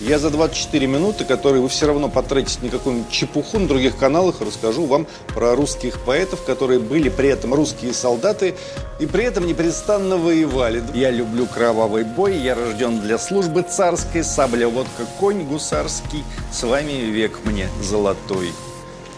Я за 24 минуты, которые вы все равно потратите на какую-нибудь чепуху на других каналах, расскажу вам про русских поэтов, которые были при этом русские солдаты и при этом непрестанно воевали. Я люблю кровавый бой, я рожден для службы царской, сабля, водка, конь гусарский, с вами век мне золотой.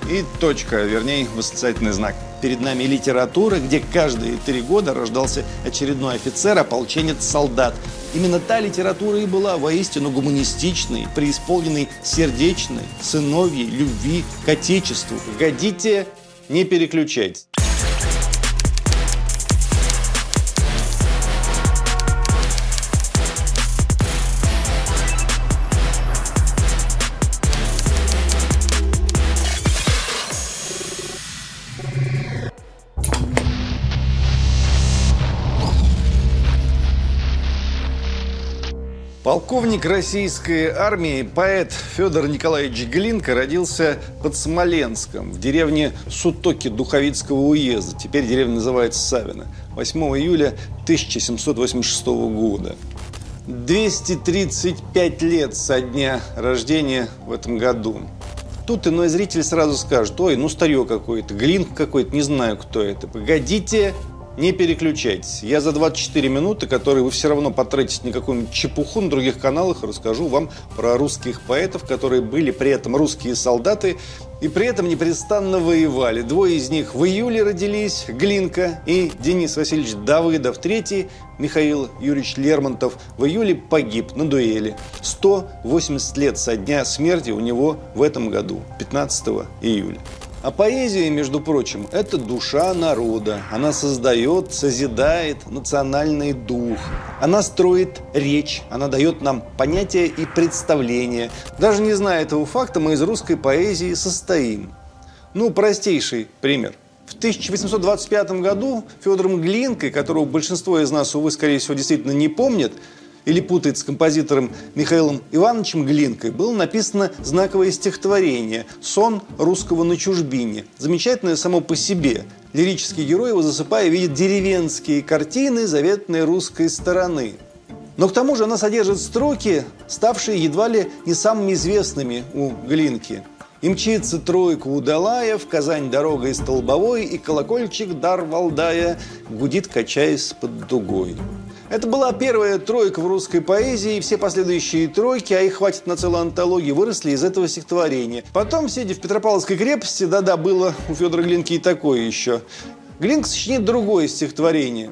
И точка, вернее, восклицательный знак. Перед нами литература, где каждые три года рождался очередной офицер, ополченец, солдат. Именно та литература и была воистину гуманистичной, преисполненной сердечной, сыновьей, любви к Отечеству. Годите, не переключайтесь. Полковник российской армии, поэт Федор Николаевич Глинка родился под Смоленском, в деревне Сутоки Духовицкого уезда. Теперь деревня называется Савина. 8 июля 1786 года. 235 лет со дня рождения в этом году. Тут иной зритель сразу скажет, ой, ну старье какое-то, Глинк какой-то, не знаю, кто это. Погодите, не переключайтесь. Я за 24 минуты, которые вы все равно потратите на какую-нибудь чепуху на других каналах, расскажу вам про русских поэтов, которые были при этом русские солдаты и при этом непрестанно воевали. Двое из них в июле родились, Глинка и Денис Васильевич Давыдов. Третий, Михаил Юрьевич Лермонтов, в июле погиб на дуэли. 180 лет со дня смерти у него в этом году, 15 июля. А поэзия, между прочим, это душа народа. Она создает, созидает национальный дух. Она строит речь, она дает нам понятия и представления. Даже не зная этого факта, мы из русской поэзии состоим. Ну, простейший пример. В 1825 году Федором Глинкой, которого большинство из нас, увы, скорее всего, действительно не помнит, или путает с композитором Михаилом Ивановичем Глинкой, было написано знаковое стихотворение «Сон русского на чужбине». Замечательное само по себе. Лирический герой, его засыпая, видит деревенские картины заветной русской стороны. Но к тому же она содержит строки, ставшие едва ли не самыми известными у Глинки. И мчится тройка удалая, в Казань дорога из Столбовой, и колокольчик дар Валдая гудит, качаясь под дугой. Это была первая тройка в русской поэзии, и все последующие тройки, а их хватит на целую антологию, выросли из этого стихотворения. Потом, сидя в Петропавловской крепости, да-да, было у Федора Глинки и такое еще, Глинк сочинит другое стихотворение.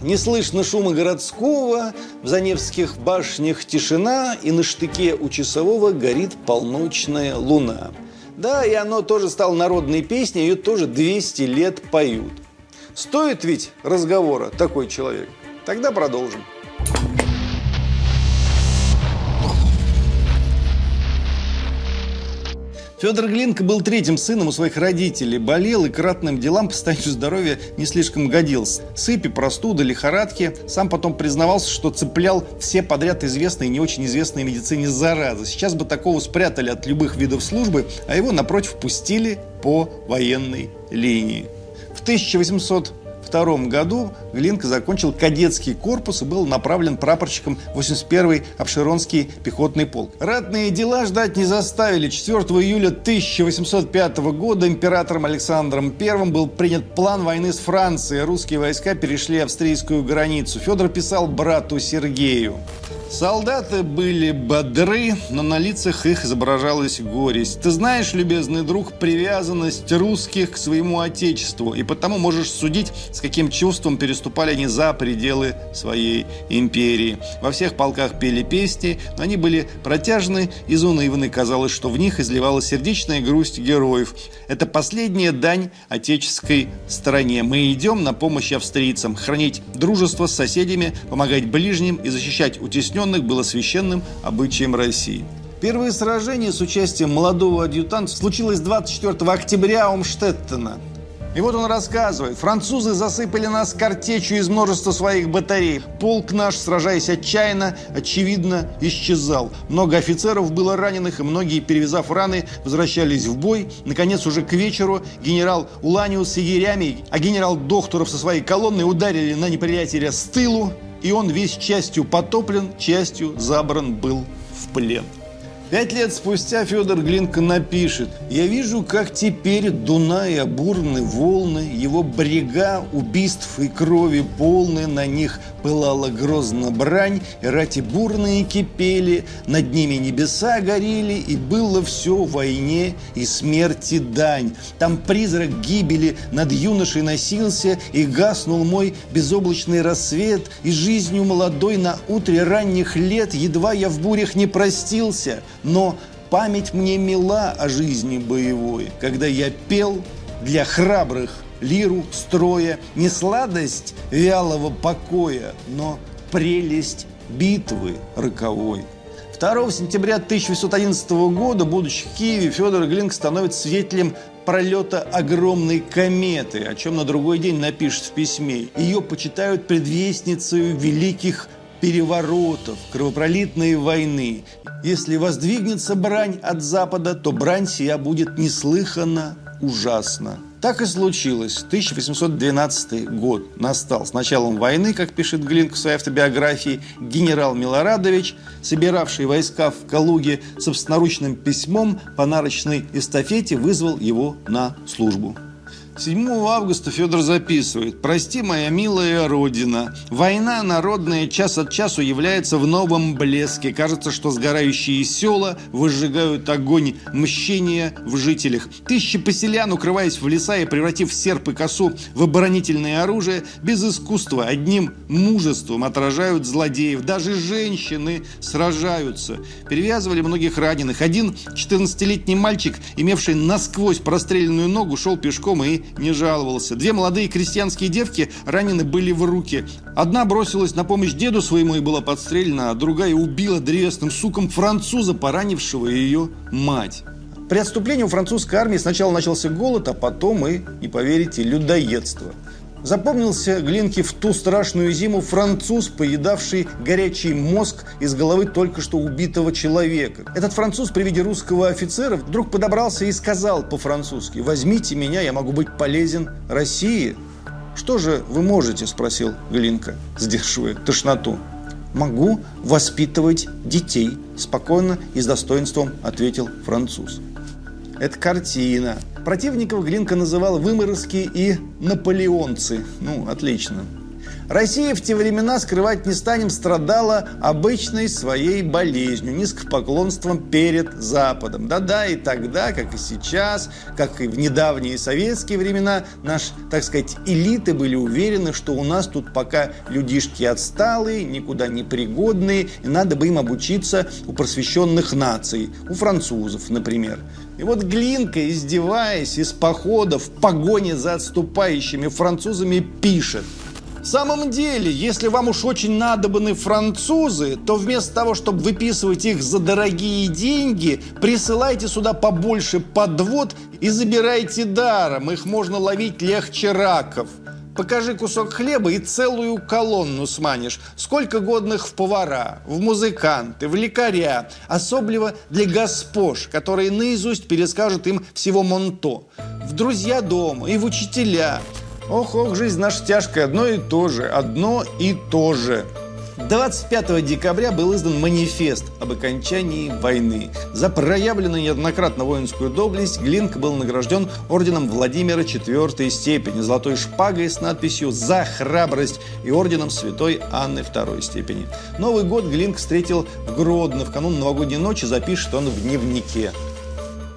Не слышно шума городского, в Заневских башнях тишина, и на штыке у часового горит полночная луна. Да, и оно тоже стало народной песней, ее тоже 200 лет поют. Стоит ведь разговора такой человек – Тогда продолжим. Федор Глинка был третьим сыном у своих родителей. Болел и к делам по состоянию здоровья не слишком годился. Сыпи, простуда, лихорадки. Сам потом признавался, что цеплял все подряд известные и не очень известные медицине заразы. Сейчас бы такого спрятали от любых видов службы, а его, напротив, пустили по военной линии. В 1800 1942 году Глинка закончил кадетский корпус и был направлен прапорщиком 81-й Обширонский пехотный полк. Ратные дела ждать не заставили. 4 июля 1805 года императором Александром I был принят план войны с Францией. Русские войска перешли австрийскую границу. Федор писал брату Сергею. Солдаты были бодры, но на лицах их изображалась горесть. Ты знаешь, любезный друг, привязанность русских к своему отечеству, и потому можешь судить, с каким чувством переступали они за пределы своей империи. Во всех полках пели песни, но они были протяжны и заунывны. Казалось, что в них изливалась сердечная грусть героев. Это последняя дань отеческой стороне. Мы идем на помощь австрийцам, хранить дружество с соседями, помогать ближним и защищать утесненных подчиненных было священным обычаем России. Первое сражение с участием молодого адъютанта случилось 24 октября у Мштеттена. И вот он рассказывает. Французы засыпали нас картечью из множества своих батарей. Полк наш, сражаясь отчаянно, очевидно, исчезал. Много офицеров было раненых, и многие, перевязав раны, возвращались в бой. Наконец, уже к вечеру генерал Уланиус с егерями, а генерал Докторов со своей колонной ударили на неприятеля с тылу и он весь частью потоплен, частью забран был в плен. Пять лет спустя Федор Глинка напишет «Я вижу, как теперь Дуная бурны волны, его брега убийств и крови полны, на них пылала грозно брань, и рати бурные кипели, над ними небеса горели, и было все войне и смерти дань. Там призрак гибели над юношей носился, и гаснул мой безоблачный рассвет, и жизнью молодой на утре ранних лет едва я в бурях не простился, но память мне мила о жизни боевой, когда я пел для храбрых лиру строя, не сладость вялого покоя, но прелесть битвы роковой. 2 сентября 1811 года, будучи в Киеве, Федор Глинк становится свидетелем пролета огромной кометы, о чем на другой день напишет в письме. Ее почитают предвестницей великих переворотов, кровопролитной войны. Если воздвигнется брань от Запада, то брань сия будет неслыханно ужасна. Так и случилось. 1812 год настал с началом войны, как пишет Глинк в своей автобиографии, генерал Милорадович, собиравший войска в Калуге собственноручным письмом по нарочной эстафете, вызвал его на службу. 7 августа Федор записывает «Прости, моя милая Родина, война народная час от часу является в новом блеске. Кажется, что сгорающие села выжигают огонь мщения в жителях. Тысячи поселян, укрываясь в леса и превратив серп и косу в оборонительное оружие, без искусства, одним мужеством отражают злодеев. Даже женщины сражаются. Перевязывали многих раненых. Один 14-летний мальчик, имевший насквозь простреленную ногу, шел пешком и не жаловался. Две молодые крестьянские девки ранены были в руки. Одна бросилась на помощь деду своему и была подстрелена, а другая убила древесным суком француза, поранившего ее мать. При отступлении у французской армии сначала начался голод, а потом и, не поверите, людоедство – Запомнился Глинке в ту страшную зиму француз, поедавший горячий мозг из головы только что убитого человека. Этот француз при виде русского офицера вдруг подобрался и сказал по-французски «Возьмите меня, я могу быть полезен России». «Что же вы можете?» – спросил Глинка, сдерживая тошноту. «Могу воспитывать детей», – спокойно и с достоинством ответил француз. Это картина. Противников Глинка называл выморозки и наполеонцы. Ну, отлично. Россия в те времена, скрывать не станем, страдала обычной своей болезнью, низкопоклонством перед Западом. Да-да, и тогда, как и сейчас, как и в недавние советские времена, наши, так сказать, элиты были уверены, что у нас тут пока людишки отсталые, никуда не пригодные, и надо бы им обучиться у просвещенных наций, у французов, например. И вот Глинка, издеваясь из похода в погоне за отступающими французами, пишет – в самом деле, если вам уж очень надобны французы, то вместо того, чтобы выписывать их за дорогие деньги, присылайте сюда побольше подвод и забирайте даром. Их можно ловить легче раков. Покажи кусок хлеба и целую колонну сманишь. Сколько годных в повара, в музыканты, в лекаря. Особливо для госпож, которые наизусть перескажут им всего Монто. В друзья дома и в учителя. Ох, ох, жизнь наша тяжкая, одно и то же, одно и то же. 25 декабря был издан манифест об окончании войны. За проявленную неоднократно воинскую доблесть Глинк был награжден орденом Владимира IV степени, золотой шпагой с надписью «За храбрость» и орденом Святой Анны II степени. Новый год Глинк встретил в Гродно. В канун новогодней ночи запишет он в дневнике.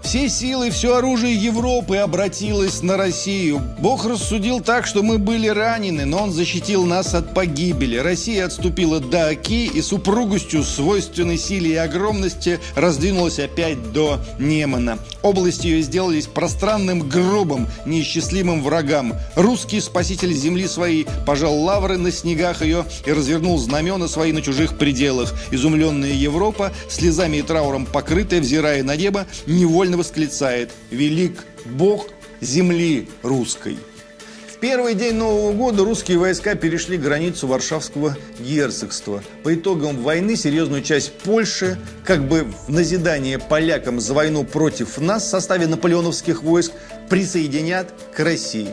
Все силы, все оружие Европы обратилось на Россию. Бог рассудил так, что мы были ранены, но Он защитил нас от погибели. Россия отступила до Оки и с упругостью, свойственной силе и огромности, раздвинулась опять до Немана. Области ее сделались пространным гробом неисчислимым врагам. Русский спаситель земли своей пожал лавры на снегах ее и развернул знамена свои на чужих пределах. Изумленная Европа, слезами и трауром покрытая, взирая на небо, невольно восклицает «Велик Бог земли русской». В первый день Нового года русские войска перешли границу Варшавского герцогства. По итогам войны серьезную часть Польши, как бы в назидание полякам за войну против нас в составе наполеоновских войск, присоединят к России.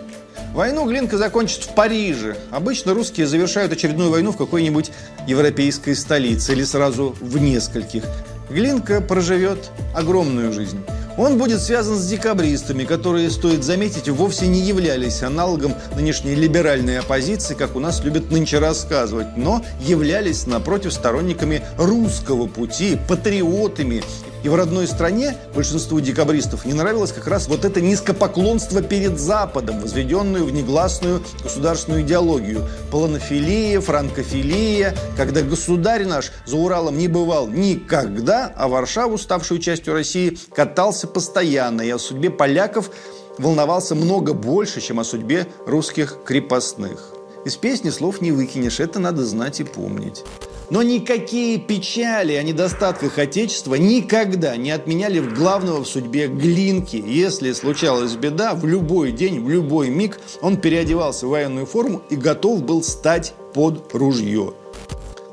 Войну Глинка закончит в Париже. Обычно русские завершают очередную войну в какой-нибудь европейской столице или сразу в нескольких. Глинка проживет огромную жизнь. Он будет связан с декабристами, которые, стоит заметить, вовсе не являлись аналогом нынешней либеральной оппозиции, как у нас любят нынче рассказывать, но являлись, напротив, сторонниками русского пути, патриотами и в родной стране большинству декабристов не нравилось как раз вот это низкопоклонство перед Западом, возведенную в негласную государственную идеологию. Полонофилия, франкофилия, когда государь наш за Уралом не бывал никогда, а Варшаву, ставшую частью России, катался постоянно. И о судьбе поляков волновался много больше, чем о судьбе русских крепостных. Из песни слов не выкинешь, это надо знать и помнить. Но никакие печали о недостатках Отечества никогда не отменяли главного в судьбе Глинки. Если случалась беда, в любой день, в любой миг он переодевался в военную форму и готов был стать под ружье.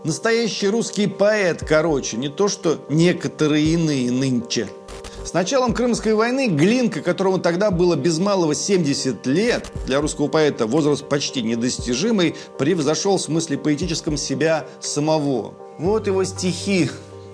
Настоящий русский поэт, короче, не то что некоторые иные нынче – с началом Крымской войны Глинка, которому тогда было без малого 70 лет, для русского поэта возраст почти недостижимый, превзошел в смысле поэтическом себя самого. Вот его стихи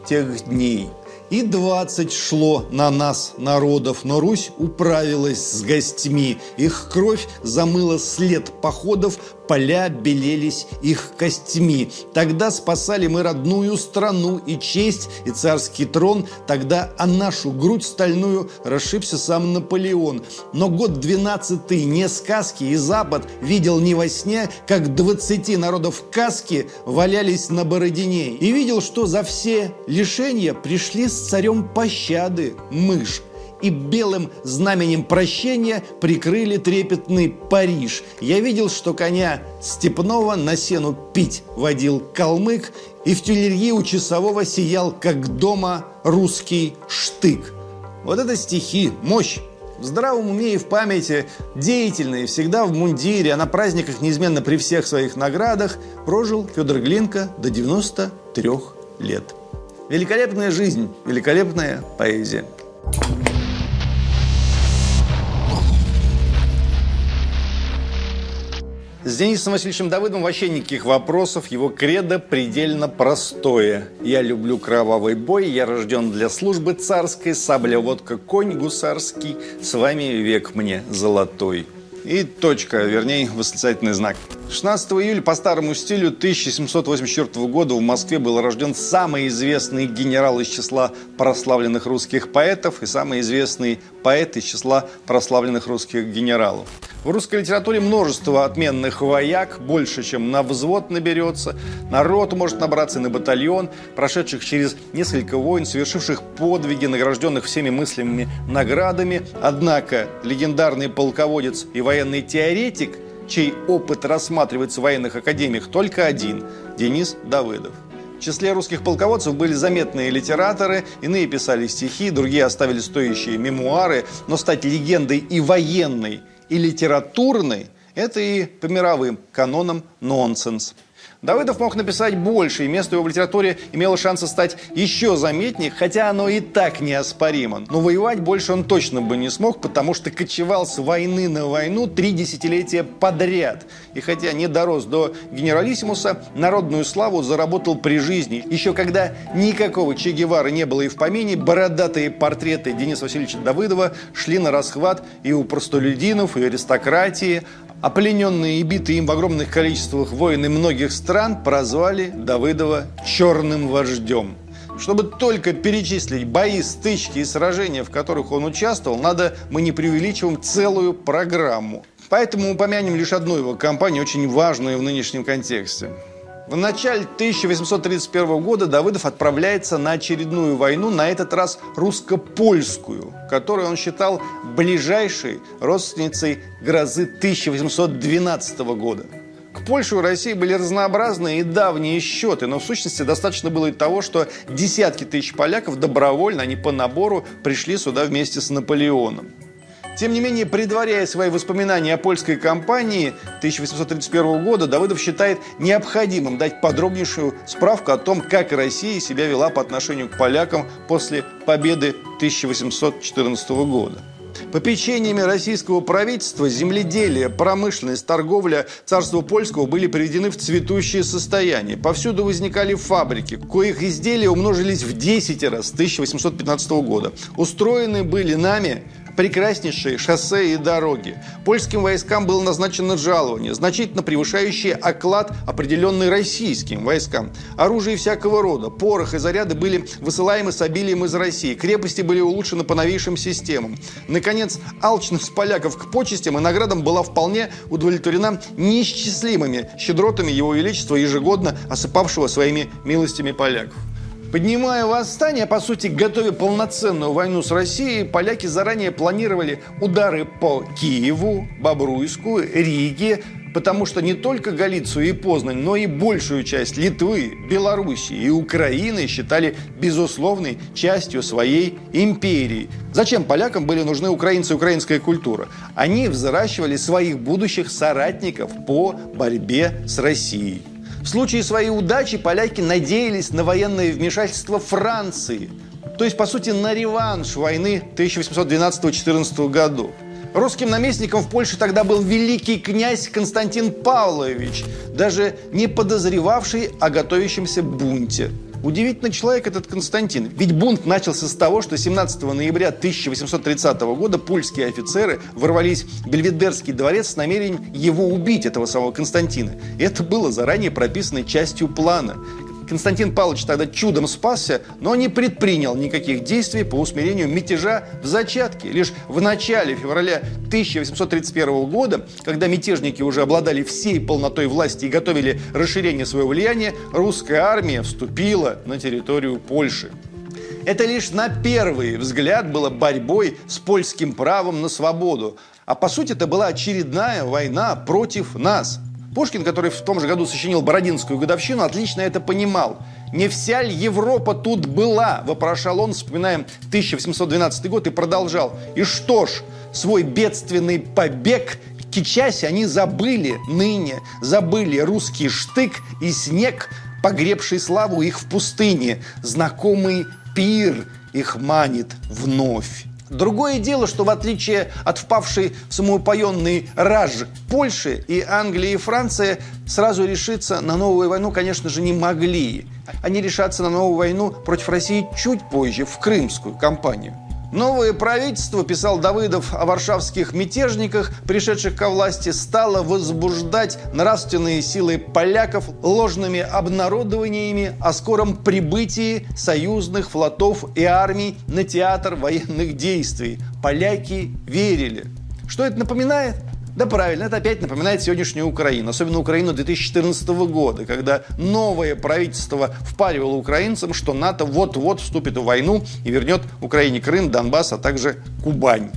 тех дней – и двадцать шло на нас народов, но Русь управилась с гостьми. Их кровь замыла след походов, поля белелись их костьми. Тогда спасали мы родную страну и честь, и царский трон. Тогда о нашу грудь стальную расшибся сам Наполеон. Но год двенадцатый не сказки, и Запад видел не во сне, как двадцати народов каски валялись на Бородине. И видел, что за все лишения пришли с царем пощады мышь и белым знаменем прощения прикрыли трепетный Париж. Я видел, что коня степного на сену пить водил калмык, и в тюльри у часового сиял, как дома, русский штык. Вот это стихи, мощь. В здравом уме и в памяти, деятельный, всегда в мундире, а на праздниках неизменно при всех своих наградах, прожил Федор Глинка до 93 лет. Великолепная жизнь, великолепная поэзия. С Денисом Васильевичем Давыдовым вообще никаких вопросов. Его кредо предельно простое. Я люблю кровавый бой, я рожден для службы царской, сабля, водка, конь гусарский. С вами век мне золотой. И точка, вернее, восклицательный знак. 16 июля по старому стилю 1784 года в Москве был рожден самый известный генерал из числа прославленных русских поэтов и самый известный поэт из числа прославленных русских генералов. В русской литературе множество отменных вояк, больше, чем на взвод наберется. Народ может набраться и на батальон, прошедших через несколько войн, совершивших подвиги, награжденных всеми мыслимыми наградами. Однако легендарный полководец и военный теоретик – чей опыт рассматривается в военных академиях только один – Денис Давыдов. В числе русских полководцев были заметные литераторы, иные писали стихи, другие оставили стоящие мемуары, но стать легендой и военной, и литературной – это и по мировым канонам нонсенс. Давыдов мог написать больше, и место его в литературе имело шансы стать еще заметнее, хотя оно и так неоспоримо. Но воевать больше он точно бы не смог, потому что кочевал с войны на войну три десятилетия подряд. И хотя не дорос до генералиссимуса, народную славу заработал при жизни. Еще когда никакого Че Гевары не было и в помине, бородатые портреты Дениса Васильевича Давыдова шли на расхват и у простолюдинов, и аристократии, а плененные и битые им в огромных количествах воины многих стран прозвали Давыдова «черным вождем». Чтобы только перечислить бои, стычки и сражения, в которых он участвовал, надо, мы не преувеличиваем, целую программу. Поэтому упомянем лишь одну его кампанию, очень важную в нынешнем контексте. В начале 1831 года Давыдов отправляется на очередную войну, на этот раз русско-польскую, которую он считал ближайшей родственницей грозы 1812 года. К Польше у России были разнообразные и давние счеты, но в сущности достаточно было и того, что десятки тысяч поляков добровольно, а не по набору, пришли сюда вместе с Наполеоном. Тем не менее, предваряя свои воспоминания о польской кампании 1831 года, Давыдов считает необходимым дать подробнейшую справку о том, как Россия себя вела по отношению к полякам после победы 1814 года. Попечениями российского правительства земледелие, промышленность, торговля царства польского были приведены в цветущее состояние. Повсюду возникали фабрики, коих изделия умножились в 10 раз с 1815 года. Устроены были нами прекраснейшие шоссе и дороги. Польским войскам было назначено жалование, значительно превышающее оклад, определенный российским войскам. Оружие всякого рода, порох и заряды были высылаемы с обилием из России. Крепости были улучшены по новейшим системам. Наконец, алчность поляков к почестям и наградам была вполне удовлетворена неисчислимыми щедротами Его Величества, ежегодно осыпавшего своими милостями поляков. Поднимая восстание, по сути, готовя полноценную войну с Россией, поляки заранее планировали удары по Киеву, Бобруйску, Риге, потому что не только Галицию и Познань, но и большую часть Литвы, Белоруссии и Украины считали безусловной частью своей империи. Зачем полякам были нужны украинцы и украинская культура? Они взращивали своих будущих соратников по борьбе с Россией. В случае своей удачи поляки надеялись на военное вмешательство Франции, то есть, по сути, на реванш войны 1812-14 годов. Русским наместником в Польше тогда был великий князь Константин Павлович, даже не подозревавший о готовящемся бунте – Удивительный человек этот Константин. Ведь бунт начался с того, что 17 ноября 1830 года польские офицеры ворвались в Бельведерский дворец с намерением его убить, этого самого Константина. Это было заранее прописанной частью плана. Константин Павлович тогда чудом спасся, но не предпринял никаких действий по усмирению мятежа в зачатке. Лишь в начале февраля 1831 года, когда мятежники уже обладали всей полнотой власти и готовили расширение своего влияния, русская армия вступила на территорию Польши. Это лишь на первый взгляд было борьбой с польским правом на свободу. А по сути это была очередная война против нас – Пушкин, который в том же году сочинил «Бородинскую годовщину», отлично это понимал. «Не вся ли Европа тут была?» – вопрошал он, вспоминая 1812 год, и продолжал. «И что ж, свой бедственный побег кичась они забыли ныне, забыли русский штык и снег, погребший славу их в пустыне, знакомый пир их манит вновь. Другое дело, что в отличие от впавшей в самоупоенный раж Польши и Англии и Франция сразу решиться на новую войну, конечно же, не могли. Они решатся на новую войну против России чуть позже, в Крымскую кампанию. Новое правительство, писал Давыдов о варшавских мятежниках, пришедших ко власти, стало возбуждать нравственные силы поляков ложными обнародованиями о скором прибытии союзных флотов и армий на театр военных действий. Поляки верили. Что это напоминает? Да правильно, это опять напоминает сегодняшнюю Украину, особенно Украину 2014 года, когда новое правительство впаривало украинцам, что НАТО вот-вот вступит в войну и вернет Украине Крым, Донбасс, а также Кубань.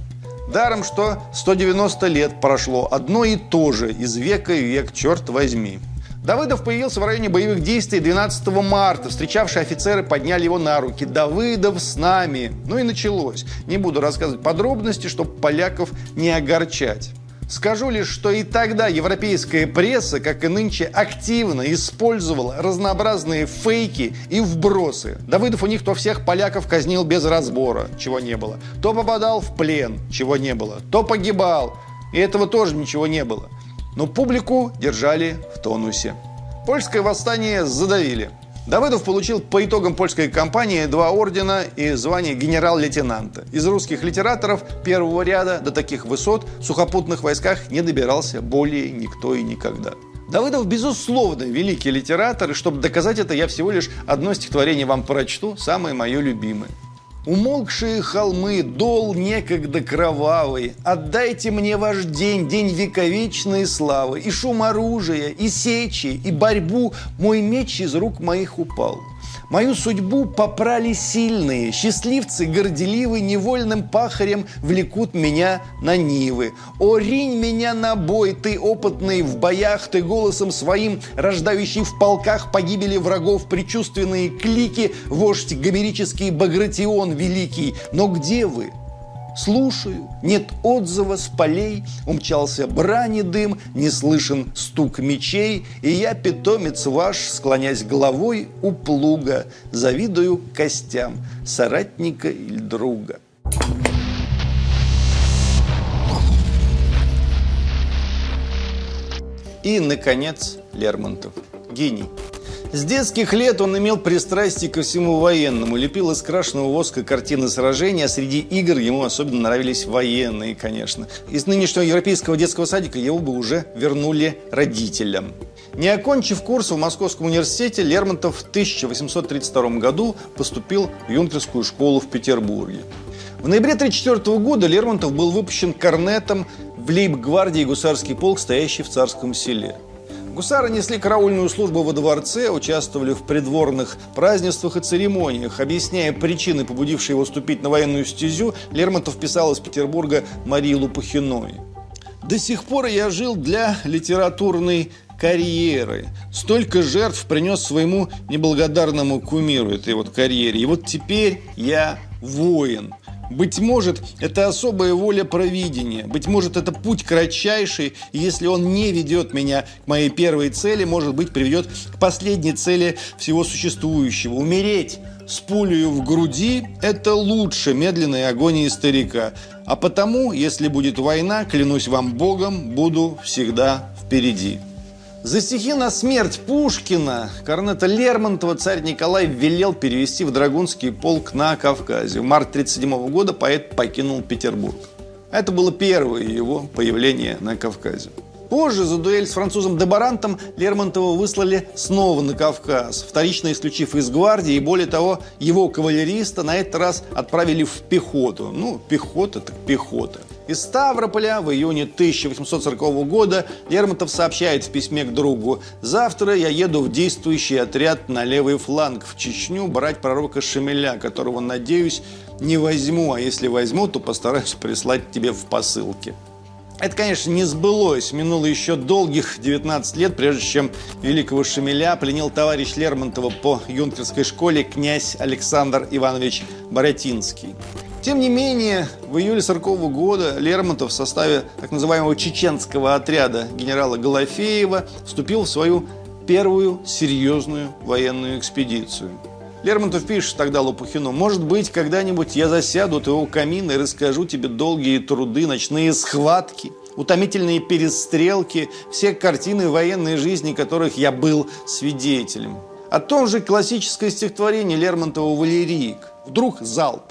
Даром, что 190 лет прошло одно и то же из века в век, черт возьми. Давыдов появился в районе боевых действий 12 марта. Встречавшие офицеры подняли его на руки. «Давыдов с нами!» Ну и началось. Не буду рассказывать подробности, чтобы поляков не огорчать. Скажу лишь, что и тогда европейская пресса, как и нынче, активно использовала разнообразные фейки и вбросы. Давыдов у них то всех поляков казнил без разбора, чего не было, то попадал в плен, чего не было, то погибал, и этого тоже ничего не было. Но публику держали в тонусе. Польское восстание задавили – Давыдов получил по итогам польской кампании два ордена и звание генерал-лейтенанта. Из русских литераторов первого ряда до таких высот в сухопутных войсках не добирался более никто и никогда. Давыдов, безусловно, великий литератор, и чтобы доказать это, я всего лишь одно стихотворение вам прочту, самое мое любимое. Умолкшие холмы, дол некогда кровавый, Отдайте мне ваш день, день вековечной славы, И шум оружия, и сечи, и борьбу, Мой меч из рук моих упал. Мою судьбу попрали сильные, счастливцы горделивы невольным пахарем влекут меня на нивы. О, ринь меня на бой, ты опытный в боях, ты голосом своим, рождающий в полках погибели врагов, предчувственные клики, вождь гомерический Багратион великий. Но где вы? Слушаю, нет отзыва с полей, Умчался брани дым, не слышен стук мечей, И я, питомец ваш, склонясь головой у плуга, Завидую костям соратника или друга. И, наконец, Лермонтов. Гений. С детских лет он имел пристрастие ко всему военному, лепил из крашеного воска картины сражений, а среди игр ему особенно нравились военные, конечно. Из нынешнего европейского детского садика его бы уже вернули родителям. Не окончив курс в Московском университете, Лермонтов в 1832 году поступил в юнкерскую школу в Петербурге. В ноябре 1934 года Лермонтов был выпущен корнетом в лейб-гвардии гусарский полк, стоящий в Царском селе. Гусары несли караульную службу во дворце, участвовали в придворных празднествах и церемониях. Объясняя причины, побудившие его вступить на военную стезю, Лермонтов писал из Петербурга Марии Лопухиной. «До сих пор я жил для литературной карьеры. Столько жертв принес своему неблагодарному кумиру этой вот карьере. И вот теперь я воин. Быть может, это особая воля провидения. Быть может, это путь кратчайший, и если он не ведет меня к моей первой цели, может быть, приведет к последней цели всего существующего. Умереть с пулей в груди – это лучше медленной агонии старика. А потому, если будет война, клянусь вам Богом, буду всегда впереди. За стихи на смерть Пушкина Корнета Лермонтова царь Николай велел перевести в Драгунский полк на Кавказе. В марте 1937 года поэт покинул Петербург. Это было первое его появление на Кавказе. Позже за дуэль с французом Дебарантом Лермонтова выслали снова на Кавказ, вторично исключив из гвардии, и более того, его кавалериста на этот раз отправили в пехоту. Ну, пехота так пехота. Из Ставрополя в июне 1840 года Лермонтов сообщает в письме к другу «Завтра я еду в действующий отряд на левый фланг в Чечню брать пророка Шамиля, которого, надеюсь, не возьму, а если возьму, то постараюсь прислать тебе в посылке». Это, конечно, не сбылось. Минуло еще долгих 19 лет, прежде чем великого Шамиля пленил товарищ Лермонтова по юнкерской школе князь Александр Иванович Боротинский. Тем не менее, в июле 40 года Лермонтов в составе так называемого чеченского отряда генерала Голофеева вступил в свою первую серьезную военную экспедицию. Лермонтов пишет тогда Лопухину, «Может быть, когда-нибудь я засяду у твоего камина и расскажу тебе долгие труды, ночные схватки, утомительные перестрелки, все картины военной жизни, которых я был свидетелем». О том же классическое стихотворение Лермонтова «Валерик». Вдруг залп.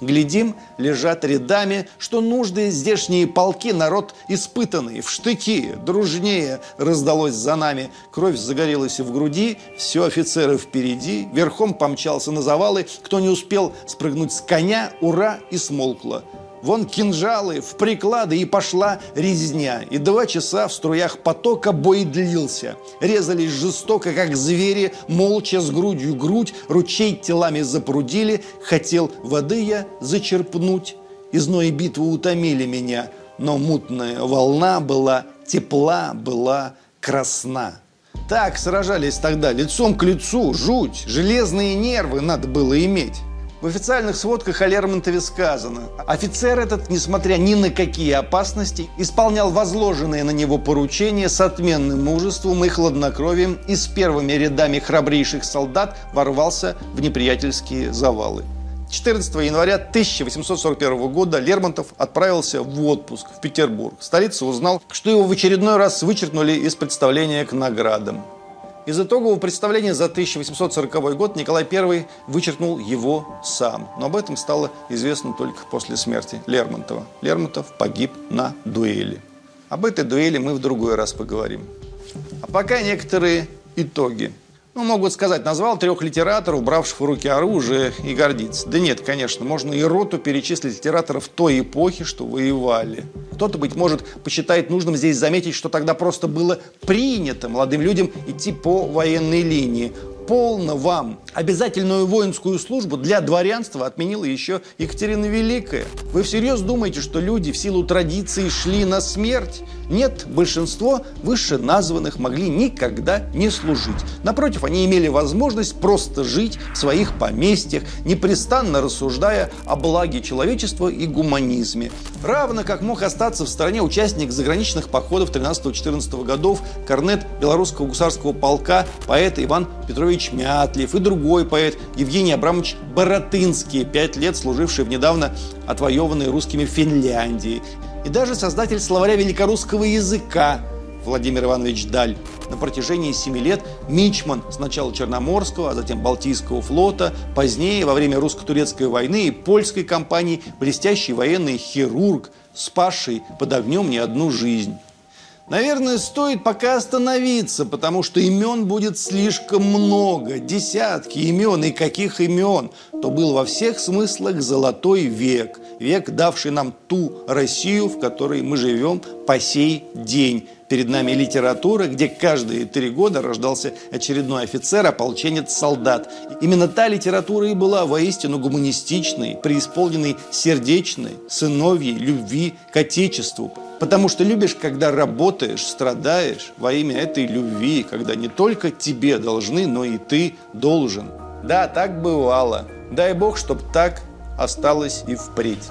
Глядим, лежат рядами, что нужды здешние полки, народ испытанный, в штыки, дружнее раздалось за нами. Кровь загорелась в груди, все офицеры впереди, верхом помчался на завалы, кто не успел спрыгнуть с коня, ура, и смолкло. Вон кинжалы, в приклады, и пошла резня. И два часа в струях потока бой длился. Резались жестоко, как звери, молча с грудью грудь, ручей телами запрудили. Хотел воды я зачерпнуть. Из ной битвы утомили меня, но мутная волна была тепла, была красна. Так сражались тогда лицом к лицу, жуть, железные нервы надо было иметь. В официальных сводках о Лермонтове сказано, офицер этот, несмотря ни на какие опасности, исполнял возложенные на него поручения с отменным мужеством и хладнокровием и с первыми рядами храбрейших солдат ворвался в неприятельские завалы. 14 января 1841 года Лермонтов отправился в отпуск в Петербург. В узнал, что его в очередной раз вычеркнули из представления к наградам. Из итогового представления за 1840 год Николай I вычеркнул его сам. Но об этом стало известно только после смерти Лермонтова. Лермонтов погиб на дуэли. Об этой дуэли мы в другой раз поговорим. А пока некоторые итоги. Ну, могут сказать, назвал трех литераторов, бравших в руки оружие, и гордиться. Да нет, конечно, можно и роту перечислить литераторов той эпохи, что воевали. Кто-то, быть может, посчитает нужным здесь заметить, что тогда просто было принято молодым людям идти по военной линии полно вам. Обязательную воинскую службу для дворянства отменила еще Екатерина Великая. Вы всерьез думаете, что люди в силу традиции шли на смерть? Нет, большинство вышеназванных могли никогда не служить. Напротив, они имели возможность просто жить в своих поместьях, непрестанно рассуждая о благе человечества и гуманизме. Равно как мог остаться в стороне участник заграничных походов 13-14 годов, корнет белорусского гусарского полка, поэт Иван Петрович Мятлев и другой поэт Евгений Абрамович Боротынский, пять лет служивший в недавно отвоеванной русскими Финляндии. И даже создатель словаря великорусского языка Владимир Иванович Даль. На протяжении семи лет Мичман сначала Черноморского, а затем Балтийского флота, позднее, во время русско-турецкой войны и польской кампании, блестящий военный хирург, спасший под огнем не одну жизнь. Наверное, стоит пока остановиться, потому что имен будет слишком много, десятки имен, и каких имен. То был во всех смыслах золотой век, век, давший нам ту Россию, в которой мы живем по сей день. Перед нами литература, где каждые три года рождался очередной офицер, ополченец, солдат. Именно та литература и была воистину гуманистичной, преисполненной сердечной, сыновьей любви к Отечеству. Потому что любишь, когда работаешь, страдаешь во имя этой любви, когда не только тебе должны, но и ты должен. Да, так бывало. Дай Бог, чтоб так осталось и впредь.